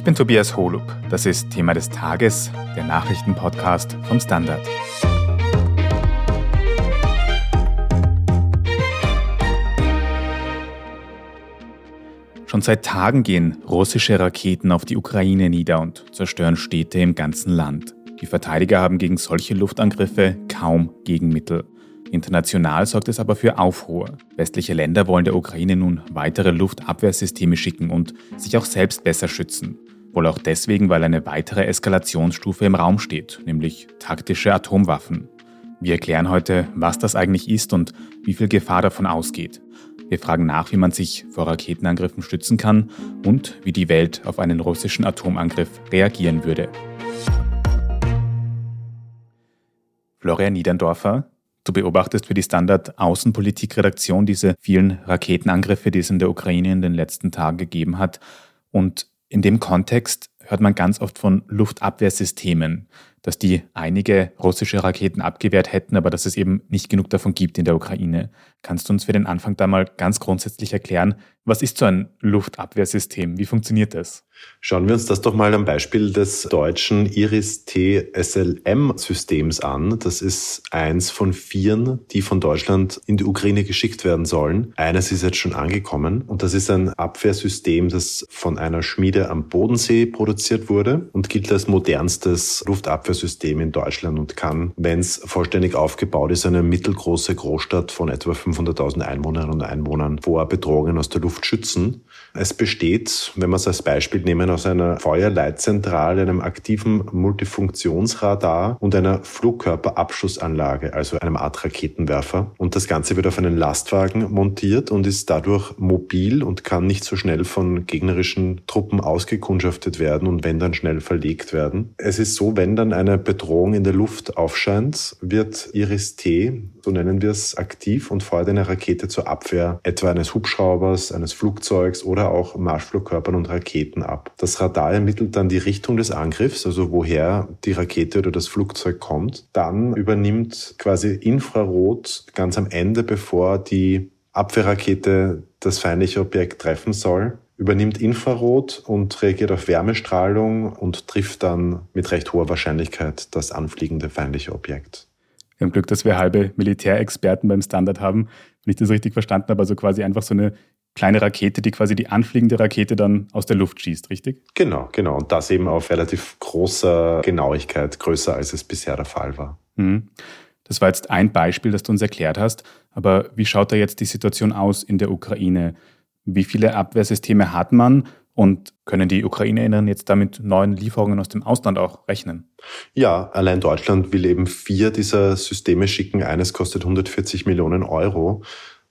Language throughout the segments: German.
Ich bin Tobias Holub. Das ist Thema des Tages, der Nachrichtenpodcast vom Standard. Schon seit Tagen gehen russische Raketen auf die Ukraine nieder und zerstören Städte im ganzen Land. Die Verteidiger haben gegen solche Luftangriffe kaum Gegenmittel. International sorgt es aber für Aufruhr. Westliche Länder wollen der Ukraine nun weitere Luftabwehrsysteme schicken und sich auch selbst besser schützen. Wohl auch deswegen, weil eine weitere Eskalationsstufe im Raum steht, nämlich taktische Atomwaffen. Wir erklären heute, was das eigentlich ist und wie viel Gefahr davon ausgeht. Wir fragen nach, wie man sich vor Raketenangriffen stützen kann und wie die Welt auf einen russischen Atomangriff reagieren würde. Florian Niederndorfer, Du beobachtest für die Standard Außenpolitik-Redaktion diese vielen Raketenangriffe, die es in der Ukraine in den letzten Tagen gegeben hat. Und in dem Kontext hört man ganz oft von Luftabwehrsystemen dass die einige russische Raketen abgewehrt hätten, aber dass es eben nicht genug davon gibt in der Ukraine. Kannst du uns für den Anfang da mal ganz grundsätzlich erklären, was ist so ein Luftabwehrsystem? Wie funktioniert das? Schauen wir uns das doch mal am Beispiel des deutschen Iris-T-SLM-Systems an. Das ist eins von vieren, die von Deutschland in die Ukraine geschickt werden sollen. Eines ist jetzt schon angekommen und das ist ein Abwehrsystem, das von einer Schmiede am Bodensee produziert wurde und gilt als modernstes Luftabwehrsystem Abwehrsystem in Deutschland und kann, wenn es vollständig aufgebaut ist, eine mittelgroße Großstadt von etwa 500.000 Einwohnerinnen und Einwohnern vor Bedrohungen aus der Luft schützen. Es besteht, wenn wir es als Beispiel nehmen, aus einer Feuerleitzentrale, einem aktiven Multifunktionsradar und einer Flugkörperabschussanlage, also einem Art Raketenwerfer. Und das Ganze wird auf einen Lastwagen montiert und ist dadurch mobil und kann nicht so schnell von gegnerischen Truppen ausgekundschaftet werden und wenn dann schnell verlegt werden. Es ist so, wenn dann eine Bedrohung in der Luft aufscheint, wird Iris-T, so nennen wir es, aktiv und feuert eine Rakete zur Abwehr etwa eines Hubschraubers, eines Flugzeugs oder auch Marschflugkörpern und Raketen ab. Das Radar ermittelt dann die Richtung des Angriffs, also woher die Rakete oder das Flugzeug kommt. Dann übernimmt quasi Infrarot ganz am Ende, bevor die Abwehrrakete das feindliche Objekt treffen soll, übernimmt Infrarot und reagiert auf Wärmestrahlung und trifft dann mit recht hoher Wahrscheinlichkeit das anfliegende feindliche Objekt. Wir haben Glück, dass wir halbe Militärexperten beim Standard haben, wenn ich das richtig verstanden habe. Also quasi einfach so eine kleine Rakete, die quasi die anfliegende Rakete dann aus der Luft schießt, richtig? Genau, genau. Und das eben auf relativ großer Genauigkeit, größer als es bisher der Fall war. Mhm. Das war jetzt ein Beispiel, das du uns erklärt hast. Aber wie schaut da jetzt die Situation aus in der Ukraine? Wie viele Abwehrsysteme hat man und können die Ukrainerinnen jetzt damit neuen Lieferungen aus dem Ausland auch rechnen? Ja, allein Deutschland will eben vier dieser Systeme schicken. Eines kostet 140 Millionen Euro.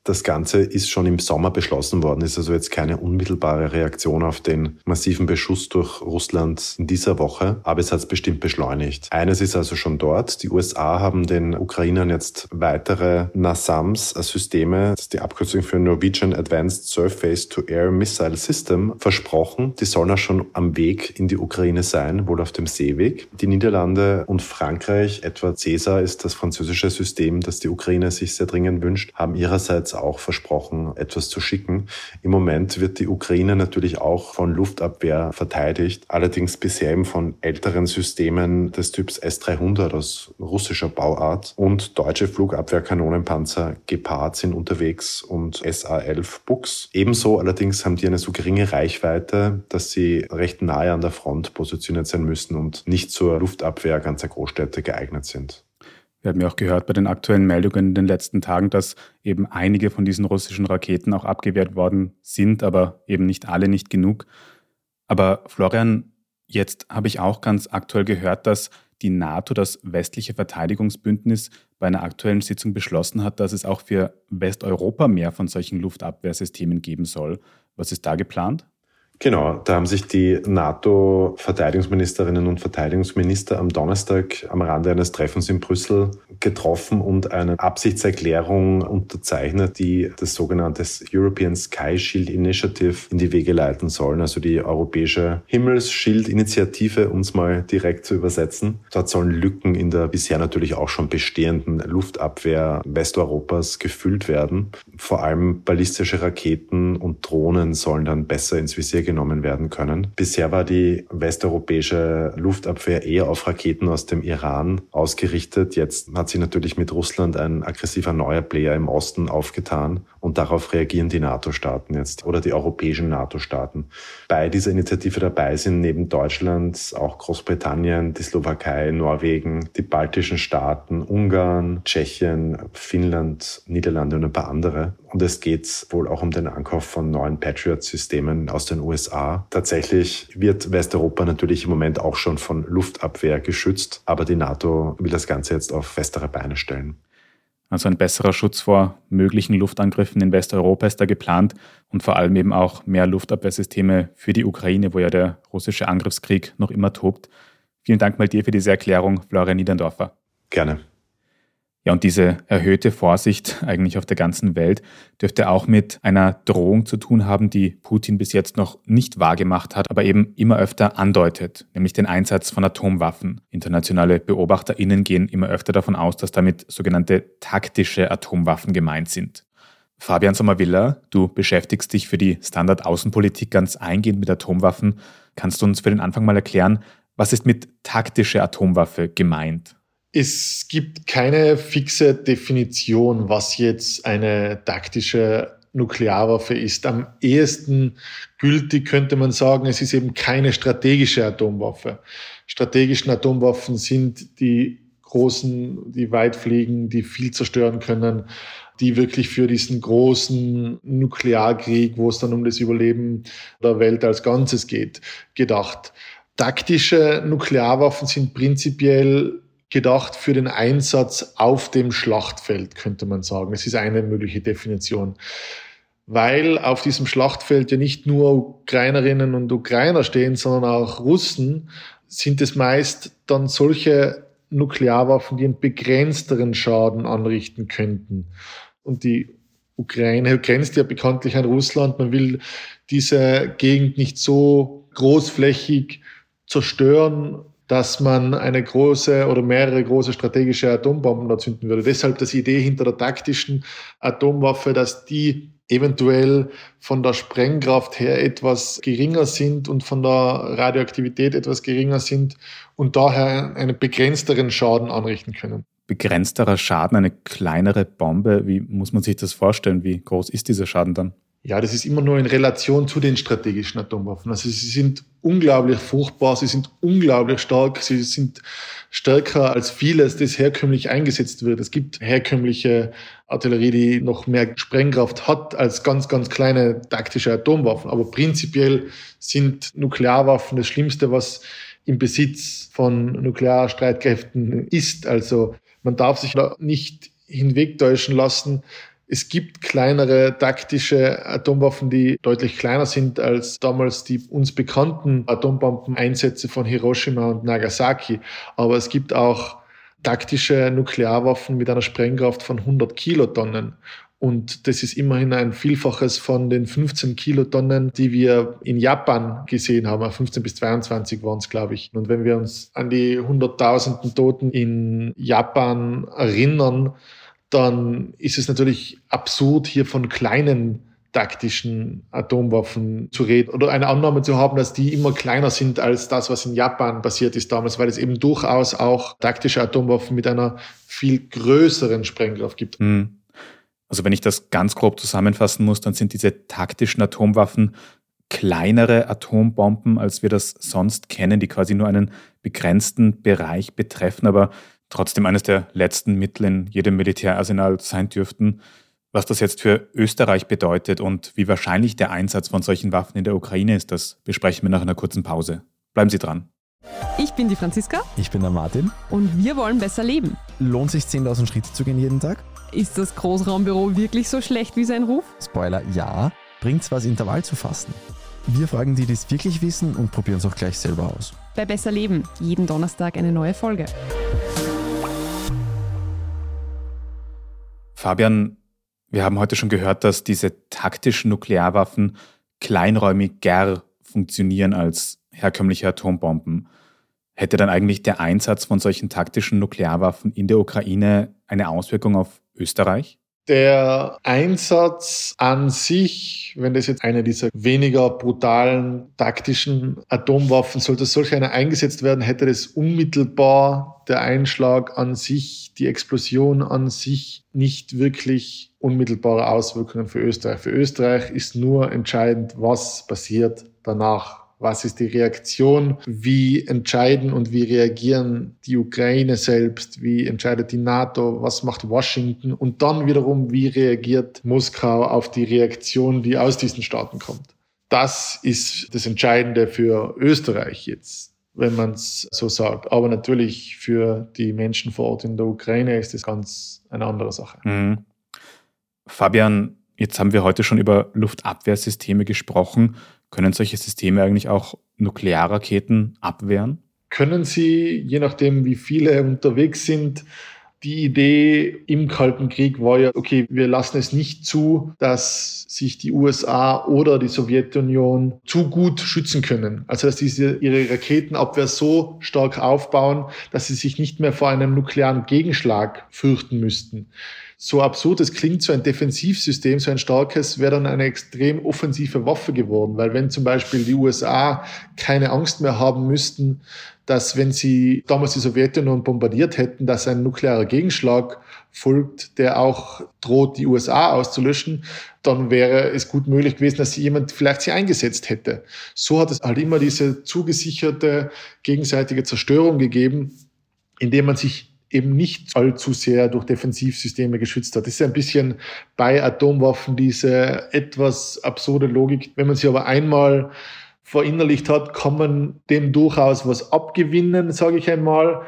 Das Ganze ist schon im Sommer beschlossen worden, ist also jetzt keine unmittelbare Reaktion auf den massiven Beschuss durch Russland in dieser Woche, aber es hat es bestimmt beschleunigt. Eines ist also schon dort. Die USA haben den Ukrainern jetzt weitere NASAMS-Systeme, das ist die Abkürzung für Norwegian Advanced Surface to Air Missile System, versprochen. Die sollen auch schon am Weg in die Ukraine sein, wohl auf dem Seeweg. Die Niederlande und Frankreich, etwa CESAR ist das französische System, das die Ukraine sich sehr dringend wünscht, haben ihrerseits bereits auch versprochen, etwas zu schicken. Im Moment wird die Ukraine natürlich auch von Luftabwehr verteidigt, allerdings bisher eben von älteren Systemen des Typs S-300 aus russischer Bauart und deutsche Flugabwehrkanonenpanzer Gepard sind unterwegs und SA-11 Bux. Ebenso allerdings haben die eine so geringe Reichweite, dass sie recht nahe an der Front positioniert sein müssen und nicht zur Luftabwehr ganzer Großstädte geeignet sind. Wir haben ja auch gehört bei den aktuellen Meldungen in den letzten Tagen, dass eben einige von diesen russischen Raketen auch abgewehrt worden sind, aber eben nicht alle, nicht genug. Aber Florian, jetzt habe ich auch ganz aktuell gehört, dass die NATO, das westliche Verteidigungsbündnis, bei einer aktuellen Sitzung beschlossen hat, dass es auch für Westeuropa mehr von solchen Luftabwehrsystemen geben soll. Was ist da geplant? Genau, da haben sich die NATO-Verteidigungsministerinnen und Verteidigungsminister am Donnerstag am Rande eines Treffens in Brüssel getroffen und eine Absichtserklärung unterzeichnet, die das sogenannte European Sky Shield Initiative in die Wege leiten sollen, also die europäische Himmelsschildinitiative, um es mal direkt zu übersetzen. Dort sollen Lücken in der bisher natürlich auch schon bestehenden Luftabwehr Westeuropas gefüllt werden. Vor allem ballistische Raketen und Drohnen sollen dann besser ins Visier genommen werden können. Bisher war die westeuropäische Luftabwehr eher auf Raketen aus dem Iran ausgerichtet. Jetzt hat sich natürlich mit Russland ein aggressiver neuer Player im Osten aufgetan und darauf reagieren die NATO-Staaten jetzt oder die europäischen NATO-Staaten. Bei dieser Initiative dabei sind neben Deutschland auch Großbritannien, die Slowakei, Norwegen, die baltischen Staaten, Ungarn, Tschechien, Finnland, Niederlande und ein paar andere. Und es geht wohl auch um den Ankauf von neuen Patriot-Systemen aus den USA. Tatsächlich wird Westeuropa natürlich im Moment auch schon von Luftabwehr geschützt, aber die NATO will das Ganze jetzt auf festere Beine stellen. Also ein besserer Schutz vor möglichen Luftangriffen in Westeuropa ist da geplant und vor allem eben auch mehr Luftabwehrsysteme für die Ukraine, wo ja der russische Angriffskrieg noch immer tobt. Vielen Dank mal dir für diese Erklärung, Florian Niederndorfer. Gerne. Ja, und diese erhöhte Vorsicht eigentlich auf der ganzen Welt dürfte auch mit einer Drohung zu tun haben, die Putin bis jetzt noch nicht wahrgemacht hat, aber eben immer öfter andeutet, nämlich den Einsatz von Atomwaffen. Internationale BeobachterInnen gehen immer öfter davon aus, dass damit sogenannte taktische Atomwaffen gemeint sind. Fabian Sommervilla, du beschäftigst dich für die Standard-Außenpolitik ganz eingehend mit Atomwaffen. Kannst du uns für den Anfang mal erklären, was ist mit taktische Atomwaffe gemeint? Es gibt keine fixe Definition, was jetzt eine taktische Nuklearwaffe ist. Am ehesten gültig könnte man sagen, es ist eben keine strategische Atomwaffe. Strategischen Atomwaffen sind die großen, die weit fliegen, die viel zerstören können, die wirklich für diesen großen Nuklearkrieg, wo es dann um das Überleben der Welt als Ganzes geht, gedacht. Taktische Nuklearwaffen sind prinzipiell gedacht für den Einsatz auf dem Schlachtfeld, könnte man sagen. Es ist eine mögliche Definition. Weil auf diesem Schlachtfeld ja nicht nur Ukrainerinnen und Ukrainer stehen, sondern auch Russen, sind es meist dann solche Nuklearwaffen, die einen begrenzteren Schaden anrichten könnten. Und die Ukraine grenzt ja bekanntlich an Russland. Man will diese Gegend nicht so großflächig zerstören, dass man eine große oder mehrere große strategische Atombomben da zünden würde. Deshalb das Idee hinter der taktischen Atomwaffe, dass die eventuell von der Sprengkraft her etwas geringer sind und von der Radioaktivität etwas geringer sind und daher einen begrenzteren Schaden anrichten können. Begrenzterer Schaden, eine kleinere Bombe, wie muss man sich das vorstellen? Wie groß ist dieser Schaden dann? Ja, das ist immer nur in Relation zu den strategischen Atomwaffen. Also sie sind unglaublich furchtbar, sie sind unglaublich stark, sie sind stärker als vieles, das herkömmlich eingesetzt wird. Es gibt herkömmliche Artillerie, die noch mehr Sprengkraft hat als ganz, ganz kleine taktische Atomwaffen. Aber prinzipiell sind Nuklearwaffen das Schlimmste, was im Besitz von Nuklearstreitkräften ist. Also man darf sich da nicht hinwegtäuschen lassen, es gibt kleinere taktische Atomwaffen, die deutlich kleiner sind als damals die uns bekannten Atombombeneinsätze von Hiroshima und Nagasaki. Aber es gibt auch taktische Nuklearwaffen mit einer Sprengkraft von 100 Kilotonnen. Und das ist immerhin ein Vielfaches von den 15 Kilotonnen, die wir in Japan gesehen haben. 15 bis 22 waren es, glaube ich. Und wenn wir uns an die hunderttausenden Toten in Japan erinnern, dann ist es natürlich absurd, hier von kleinen taktischen Atomwaffen zu reden oder eine Annahme zu haben, dass die immer kleiner sind als das, was in Japan passiert ist damals, weil es eben durchaus auch taktische Atomwaffen mit einer viel größeren Sprengkraft gibt. Hm. Also wenn ich das ganz grob zusammenfassen muss, dann sind diese taktischen Atomwaffen kleinere Atombomben, als wir das sonst kennen, die quasi nur einen begrenzten Bereich betreffen, aber trotzdem eines der letzten Mittel in jedem Militärarsenal sein dürften. Was das jetzt für Österreich bedeutet und wie wahrscheinlich der Einsatz von solchen Waffen in der Ukraine ist, das besprechen wir nach einer kurzen Pause. Bleiben Sie dran. Ich bin die Franziska. Ich bin der Martin. Und wir wollen besser leben. Lohnt sich 10.000 Schritte zu gehen jeden Tag? Ist das Großraumbüro wirklich so schlecht wie sein Ruf? Spoiler, ja. Bringt's was, Intervall zu fasten? Wir fragen die, die es wirklich wissen und probieren es auch gleich selber aus. Bei Besser Leben, jeden Donnerstag eine neue Folge. Fabian, wir haben heute schon gehört, dass diese taktischen Nuklearwaffen kleinräumiger funktionieren als herkömmliche Atombomben. Hätte dann eigentlich der Einsatz von solchen taktischen Nuklearwaffen in der Ukraine eine Auswirkung auf Österreich? Der Einsatz an sich, wenn das jetzt eine dieser weniger brutalen taktischen Atomwaffen, sollte solch eine eingesetzt werden, hätte das unmittelbar der Einschlag an sich, die Explosion an sich nicht wirklich unmittelbare Auswirkungen für Österreich. Für Österreich ist nur entscheidend, was passiert danach. Was ist die Reaktion? Wie entscheiden und wie reagieren die Ukraine selbst? Wie entscheidet die NATO? Was macht Washington? Und dann wiederum, wie reagiert Moskau auf die Reaktion, die aus diesen Staaten kommt? Das ist das Entscheidende für Österreich jetzt, wenn man es so sagt. Aber natürlich für die Menschen vor Ort in der Ukraine ist das ganz eine andere Sache. Mhm. Fabian, jetzt haben wir heute schon über Luftabwehrsysteme gesprochen. Können solche Systeme eigentlich auch Nuklearraketen abwehren? Können sie, je nachdem, wie viele unterwegs sind, die Idee im Kalten Krieg war ja, okay, wir lassen es nicht zu, dass sich die USA oder die Sowjetunion zu gut schützen können. Also dass diese ihre Raketenabwehr so stark aufbauen, dass sie sich nicht mehr vor einem nuklearen Gegenschlag fürchten müssten so absurd es klingt, so ein Defensivsystem, so ein starkes, wäre dann eine extrem offensive Waffe geworden. Weil wenn zum Beispiel die USA keine Angst mehr haben müssten, dass wenn sie damals die Sowjetunion bombardiert hätten, dass ein nuklearer Gegenschlag folgt, der auch droht, die USA auszulöschen, dann wäre es gut möglich gewesen, dass jemand vielleicht sie eingesetzt hätte. So hat es halt immer diese zugesicherte gegenseitige Zerstörung gegeben, indem man sich eben nicht allzu sehr durch Defensivsysteme geschützt hat. Das ist ein bisschen bei Atomwaffen diese etwas absurde Logik. Wenn man sie aber einmal verinnerlicht hat, kann man dem durchaus was abgewinnen, sage ich einmal.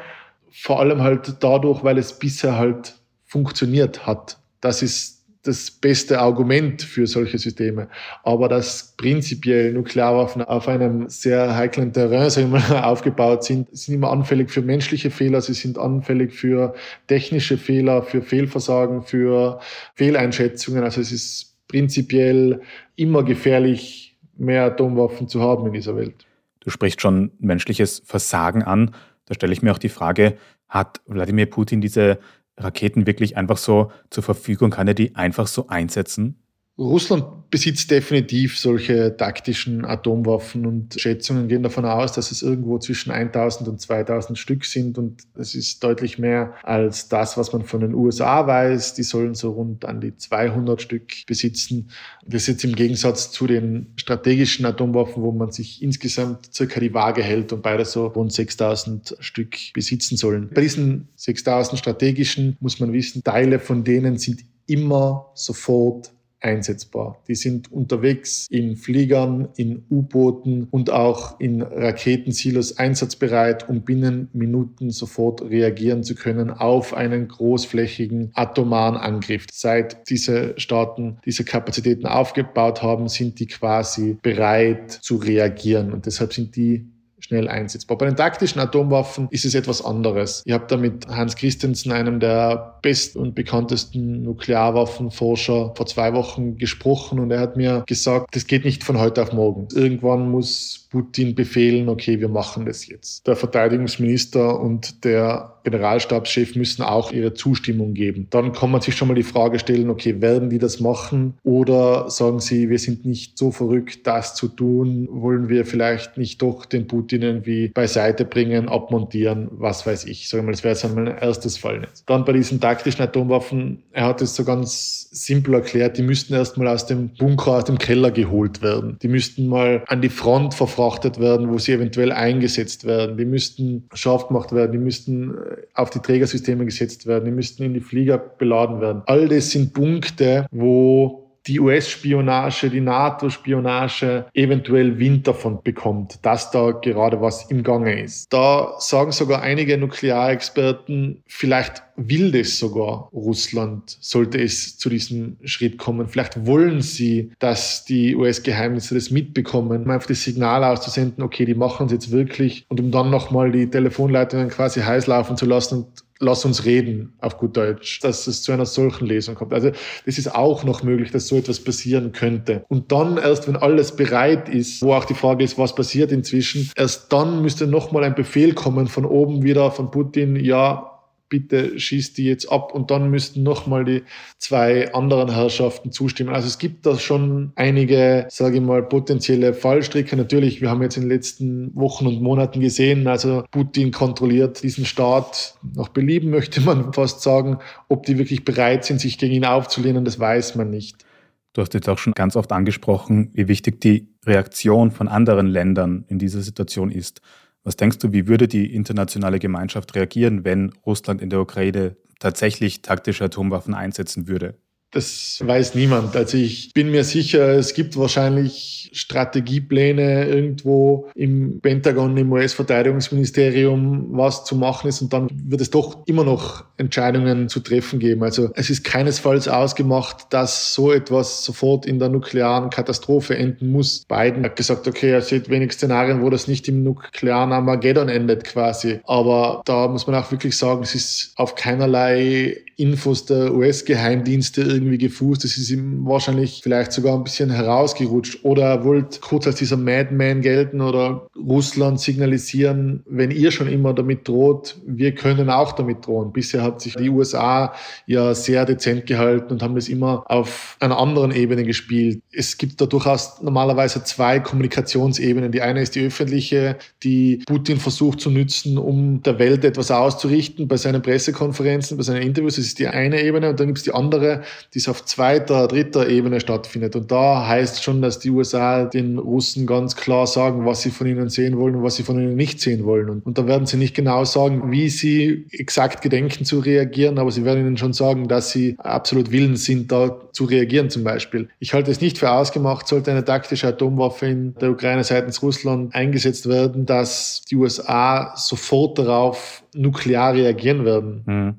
Vor allem halt dadurch, weil es bisher halt funktioniert hat. Das ist das beste Argument für solche Systeme. Aber dass prinzipiell Nuklearwaffen auf einem sehr heiklen Terrain sagen wir aufgebaut sind, sind immer anfällig für menschliche Fehler, sie sind anfällig für technische Fehler, für Fehlversagen, für Fehleinschätzungen. Also es ist prinzipiell immer gefährlich, mehr Atomwaffen zu haben in dieser Welt. Du sprichst schon menschliches Versagen an. Da stelle ich mir auch die Frage, hat Wladimir Putin diese Raketen wirklich einfach so zur Verfügung? Kann er die einfach so einsetzen? Russland besitzt definitiv solche taktischen Atomwaffen und Schätzungen gehen davon aus, dass es irgendwo zwischen 1000 und 2000 Stück sind und es ist deutlich mehr als das, was man von den USA weiß. Die sollen so rund an die 200 Stück besitzen. Das ist jetzt im Gegensatz zu den strategischen Atomwaffen, wo man sich insgesamt circa die Waage hält und beide so rund 6000 Stück besitzen sollen. Bei diesen 6000 strategischen muss man wissen, Teile von denen sind immer sofort einsetzbar. Die sind unterwegs in Fliegern, in U-Booten und auch in Raketensilos einsatzbereit, um binnen Minuten sofort reagieren zu können auf einen großflächigen atomaren Angriff. Seit diese Staaten diese Kapazitäten aufgebaut haben, sind die quasi bereit zu reagieren. Und deshalb sind die schnell einsetzbar. Bei den taktischen Atomwaffen ist es etwas anderes. Ich habe da mit Hans Christensen, einem der besten und bekanntesten Nuklearwaffenforscher, vor zwei Wochen gesprochen und er hat mir gesagt, das geht nicht von heute auf morgen. Irgendwann muss Putin befehlen, okay, wir machen das jetzt. Der Verteidigungsminister und der Generalstabschef müssen auch ihre Zustimmung geben. Dann kann man sich schon mal die Frage stellen, okay, werden die das machen oder sagen sie, wir sind nicht so verrückt, das zu tun, wollen wir vielleicht nicht doch den Putin irgendwie beiseite bringen, abmontieren, was weiß ich. Sagen wir mal, das wäre jetzt mein erstes Fall. Dann bei diesen taktischen Atomwaffen, er hat es so ganz simpel erklärt, die müssten erstmal aus dem Bunker, aus dem Keller geholt werden. Die müssten mal an die Front verfrachtet verfrachtet werden, wo sie eventuell eingesetzt werden. Die müssten scharf gemacht werden, die müssten äh, auf die Trägersysteme gesetzt werden, die müssten in die Flieger beladen werden. All das sind Punkte, wo die US-Spionage, die NATO-Spionage eventuell Wind davon bekommt, dass da gerade was im Gange ist. Da sagen sogar einige Nuklearexperten, vielleicht will das sogar Russland, sollte es zu diesem Schritt kommen. Vielleicht wollen sie, dass die US-Geheimnisse das mitbekommen, um einfach das Signal auszusenden, okay, die machen es jetzt wirklich und um dann nochmal die Telefonleitungen quasi heiß laufen zu lassen und lass uns reden, auf gut Deutsch, dass es zu einer solchen Lesung kommt. Also das ist auch noch möglich, dass so etwas passieren könnte. Und dann erst, wenn alles bereit ist, wo auch die Frage ist, was passiert inzwischen, erst dann müsste nochmal ein Befehl kommen von oben wieder von Putin, ja, bitte schießt die jetzt ab und dann müssten nochmal die zwei anderen Herrschaften zustimmen. Also es gibt da schon einige, sage ich mal, potenzielle Fallstricke. Natürlich, wir haben jetzt in den letzten Wochen und Monaten gesehen, also Putin kontrolliert diesen Staat nach Belieben, möchte man fast sagen. Ob die wirklich bereit sind, sich gegen ihn aufzulehnen, das weiß man nicht. Du hast jetzt auch schon ganz oft angesprochen, wie wichtig die Reaktion von anderen Ländern in dieser Situation ist. Was denkst du, wie würde die internationale Gemeinschaft reagieren, wenn Russland in der Ukraine tatsächlich taktische Atomwaffen einsetzen würde? Das weiß niemand. Also ich bin mir sicher, es gibt wahrscheinlich Strategiepläne irgendwo im Pentagon, im US-Verteidigungsministerium, was zu machen ist. Und dann wird es doch immer noch Entscheidungen zu treffen geben. Also es ist keinesfalls ausgemacht, dass so etwas sofort in der nuklearen Katastrophe enden muss. Biden hat gesagt, okay, er sieht wenig Szenarien, wo das nicht im nuklearen Armageddon endet quasi. Aber da muss man auch wirklich sagen, es ist auf keinerlei Infos der US-Geheimdienste irgendwie gefußt. Das ist ihm wahrscheinlich vielleicht sogar ein bisschen herausgerutscht. Oder er wollte kurz als dieser Madman gelten oder Russland signalisieren, wenn ihr schon immer damit droht, wir können auch damit drohen. Bisher hat sich die USA ja sehr dezent gehalten und haben das immer auf einer anderen Ebene gespielt. Es gibt da durchaus normalerweise zwei Kommunikationsebenen. Die eine ist die öffentliche, die Putin versucht zu nützen, um der Welt etwas auszurichten bei seinen Pressekonferenzen, bei seinen Interviews das ist die eine Ebene und dann gibt es die andere, die es auf zweiter, dritter Ebene stattfindet. Und da heißt schon, dass die USA den Russen ganz klar sagen, was sie von ihnen sehen wollen und was sie von ihnen nicht sehen wollen. Und, und da werden sie nicht genau sagen, wie sie exakt gedenken zu reagieren, aber sie werden ihnen schon sagen, dass sie absolut willens sind, da zu reagieren zum Beispiel. Ich halte es nicht für ausgemacht, sollte eine taktische Atomwaffe in der Ukraine seitens Russland eingesetzt werden, dass die USA sofort darauf nuklear reagieren werden. Mhm.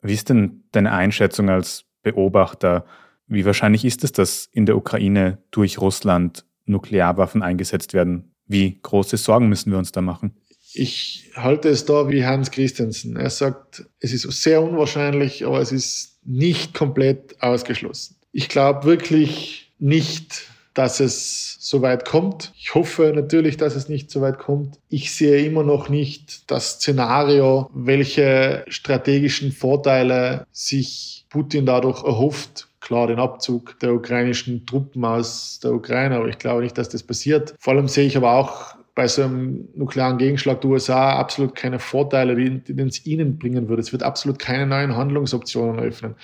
Wie ist denn deine Einschätzung als Beobachter? Wie wahrscheinlich ist es, dass in der Ukraine durch Russland Nuklearwaffen eingesetzt werden? Wie große Sorgen müssen wir uns da machen? Ich halte es da wie Hans Christensen. Er sagt, es ist sehr unwahrscheinlich, aber es ist nicht komplett ausgeschlossen. Ich glaube wirklich nicht, dass es so weit kommt. Ich hoffe natürlich, dass es nicht so weit kommt. Ich sehe immer noch nicht das Szenario, welche strategischen Vorteile sich Putin dadurch erhofft. Klar, den Abzug der ukrainischen Truppen aus der Ukraine, aber ich glaube nicht, dass das passiert. Vor allem sehe ich aber auch bei so einem nuklearen Gegenschlag der USA absolut keine Vorteile, die, die es ihnen bringen würde. Es wird absolut keine neuen Handlungsoptionen eröffnen.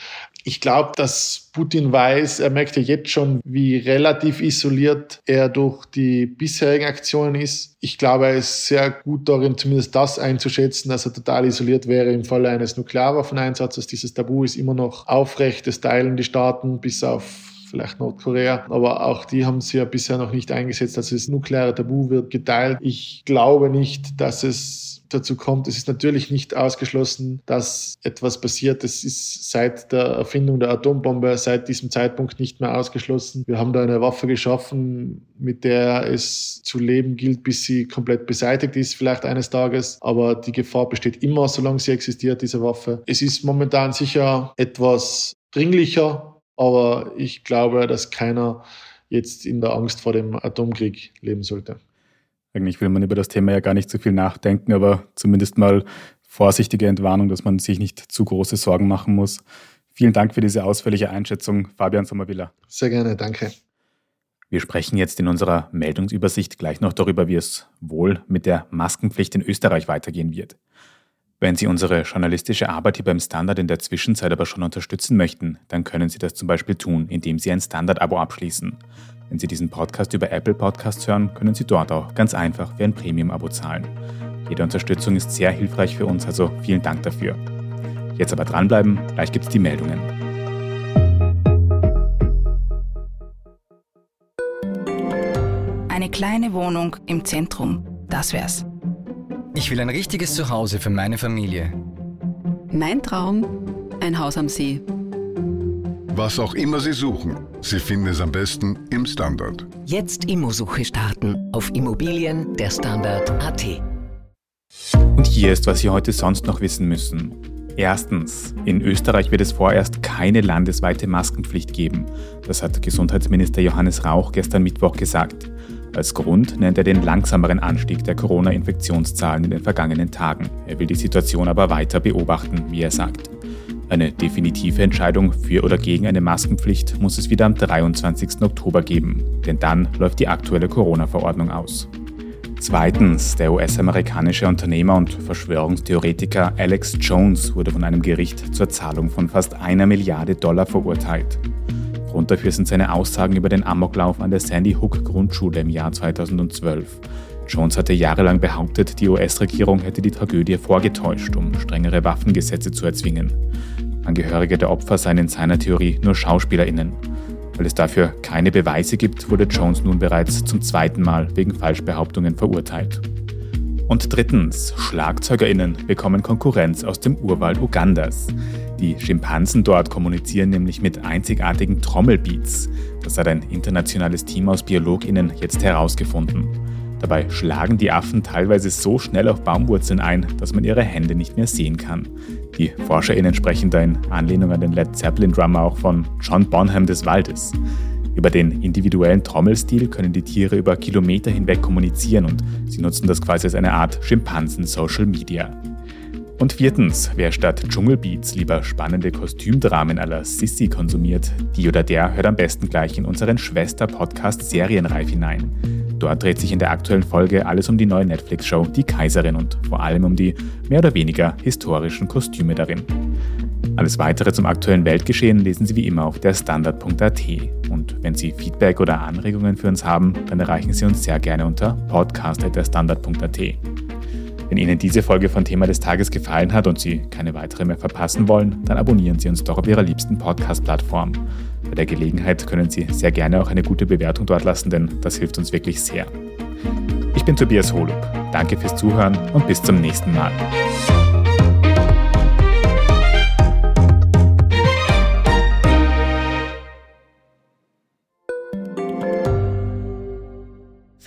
Ich glaube, dass Putin weiß, er merkt ja jetzt schon, wie relativ isoliert er durch die bisherigen Aktionen ist. Ich glaube, er ist sehr gut darin, zumindest das einzuschätzen, dass er total isoliert wäre im Falle eines Nuklearwaffeneinsatzes. Dieses Tabu ist immer noch aufrecht. Es teilen die Staaten bis auf vielleicht Nordkorea. Aber auch die haben sie ja bisher noch nicht eingesetzt. Also das nukleare Tabu wird geteilt. Ich glaube nicht, dass es dazu kommt. Es ist natürlich nicht ausgeschlossen, dass etwas passiert. Es ist seit der Erfindung der Atombombe, seit diesem Zeitpunkt nicht mehr ausgeschlossen. Wir haben da eine Waffe geschaffen, mit der es zu leben gilt, bis sie komplett beseitigt ist, vielleicht eines Tages. Aber die Gefahr besteht immer, solange sie existiert, diese Waffe. Es ist momentan sicher etwas dringlicher, aber ich glaube, dass keiner jetzt in der Angst vor dem Atomkrieg leben sollte. Eigentlich will man über das Thema ja gar nicht so viel nachdenken, aber zumindest mal vorsichtige Entwarnung, dass man sich nicht zu große Sorgen machen muss. Vielen Dank für diese ausführliche Einschätzung, Fabian Sommerviller. Sehr gerne, danke. Wir sprechen jetzt in unserer Meldungsübersicht gleich noch darüber, wie es wohl mit der Maskenpflicht in Österreich weitergehen wird. Wenn Sie unsere journalistische Arbeit hier beim Standard in der Zwischenzeit aber schon unterstützen möchten, dann können Sie das zum Beispiel tun, indem Sie ein Standard-Abo abschließen. Wenn Sie diesen Podcast über Apple Podcasts hören, können Sie dort auch ganz einfach für ein Premium-Abo zahlen. Jede Unterstützung ist sehr hilfreich für uns, also vielen Dank dafür. Jetzt aber dranbleiben, gleich gibt es die Meldungen. Eine kleine Wohnung im Zentrum, das wär's. Ich will ein richtiges Zuhause für meine Familie. Mein Traum, ein Haus am See. Was auch immer Sie suchen, Sie finden es am besten im Standard. Jetzt Immosuche starten auf Immobilien der Standard.at. Und hier ist, was Sie heute sonst noch wissen müssen. Erstens, in Österreich wird es vorerst keine landesweite Maskenpflicht geben. Das hat Gesundheitsminister Johannes Rauch gestern Mittwoch gesagt. Als Grund nennt er den langsameren Anstieg der Corona-Infektionszahlen in den vergangenen Tagen. Er will die Situation aber weiter beobachten, wie er sagt. Eine definitive Entscheidung für oder gegen eine Maskenpflicht muss es wieder am 23. Oktober geben, denn dann läuft die aktuelle Corona-Verordnung aus. Zweitens, der US-amerikanische Unternehmer und Verschwörungstheoretiker Alex Jones wurde von einem Gericht zur Zahlung von fast einer Milliarde Dollar verurteilt. Grund dafür sind seine Aussagen über den Amoklauf an der Sandy Hook Grundschule im Jahr 2012. Jones hatte jahrelang behauptet, die US-Regierung hätte die Tragödie vorgetäuscht, um strengere Waffengesetze zu erzwingen. Angehörige der Opfer seien in seiner Theorie nur SchauspielerInnen. Weil es dafür keine Beweise gibt, wurde Jones nun bereits zum zweiten Mal wegen Falschbehauptungen verurteilt. Und drittens, SchlagzeugerInnen bekommen Konkurrenz aus dem Urwald Ugandas. Die Schimpansen dort kommunizieren nämlich mit einzigartigen Trommelbeats. Das hat ein internationales Team aus BiologInnen jetzt herausgefunden. Dabei schlagen die Affen teilweise so schnell auf Baumwurzeln ein, dass man ihre Hände nicht mehr sehen kann. Die ForscherInnen sprechen da in Anlehnung an den Led Zeppelin-Drummer auch von John Bonham des Waldes. Über den individuellen Trommelstil können die Tiere über Kilometer hinweg kommunizieren und sie nutzen das quasi als eine Art Schimpansen-Social Media. Und viertens, wer statt Dschungelbeats lieber spannende Kostümdramen aller Sissy konsumiert, die oder der hört am besten gleich in unseren Schwester-Podcast Serienreif hinein. Dort dreht sich in der aktuellen Folge alles um die neue Netflix-Show Die Kaiserin und vor allem um die mehr oder weniger historischen Kostüme darin. Alles weitere zum aktuellen Weltgeschehen lesen Sie wie immer auf der Standard.at. Und wenn Sie Feedback oder Anregungen für uns haben, dann erreichen Sie uns sehr gerne unter podcast.derstandard.at. Wenn Ihnen diese Folge von Thema des Tages gefallen hat und Sie keine weitere mehr verpassen wollen, dann abonnieren Sie uns doch auf Ihrer liebsten Podcast-Plattform. Bei der Gelegenheit können Sie sehr gerne auch eine gute Bewertung dort lassen, denn das hilft uns wirklich sehr. Ich bin Tobias Holub. Danke fürs Zuhören und bis zum nächsten Mal.